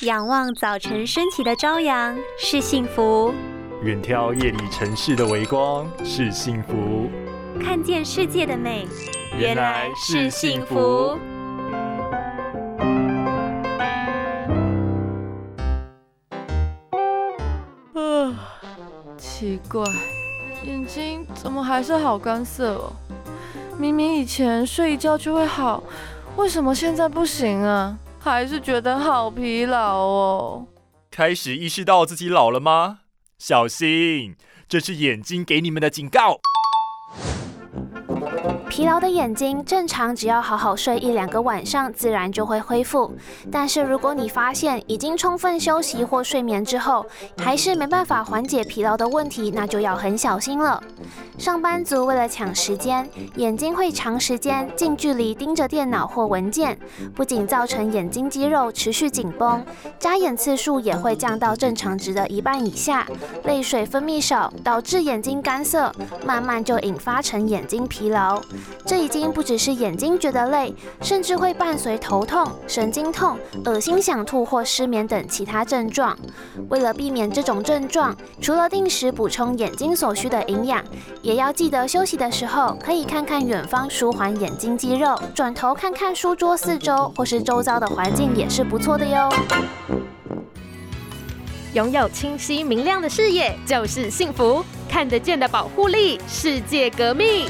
仰望早晨升起的朝阳是幸福，远眺夜里城市的微光是幸福，看见世界的美原来是幸福。啊，奇怪，眼睛怎么还是好干涩哦？明明以前睡一觉就会好，为什么现在不行啊？还是觉得好疲劳哦。开始意识到自己老了吗？小心，这是眼睛给你们的警告。疲劳的眼睛正常，只要好好睡一两个晚上，自然就会恢复。但是如果你发现已经充分休息或睡眠之后，还是没办法缓解疲劳的问题，那就要很小心了。上班族为了抢时间，眼睛会长时间近距离盯着电脑或文件，不仅造成眼睛肌肉持续紧绷，眨眼次数也会降到正常值的一半以下，泪水分泌少，导致眼睛干涩，慢慢就引发成眼睛疲劳。这已经不只是眼睛觉得累，甚至会伴随头痛、神经痛、恶心、想吐或失眠等其他症状。为了避免这种症状，除了定时补充眼睛所需的营养，也要记得休息的时候可以看看远方，舒缓眼睛肌肉；转头看看书桌四周或是周遭的环境，也是不错的哟。拥有清晰明亮的视野就是幸福，看得见的保护力，世界革命。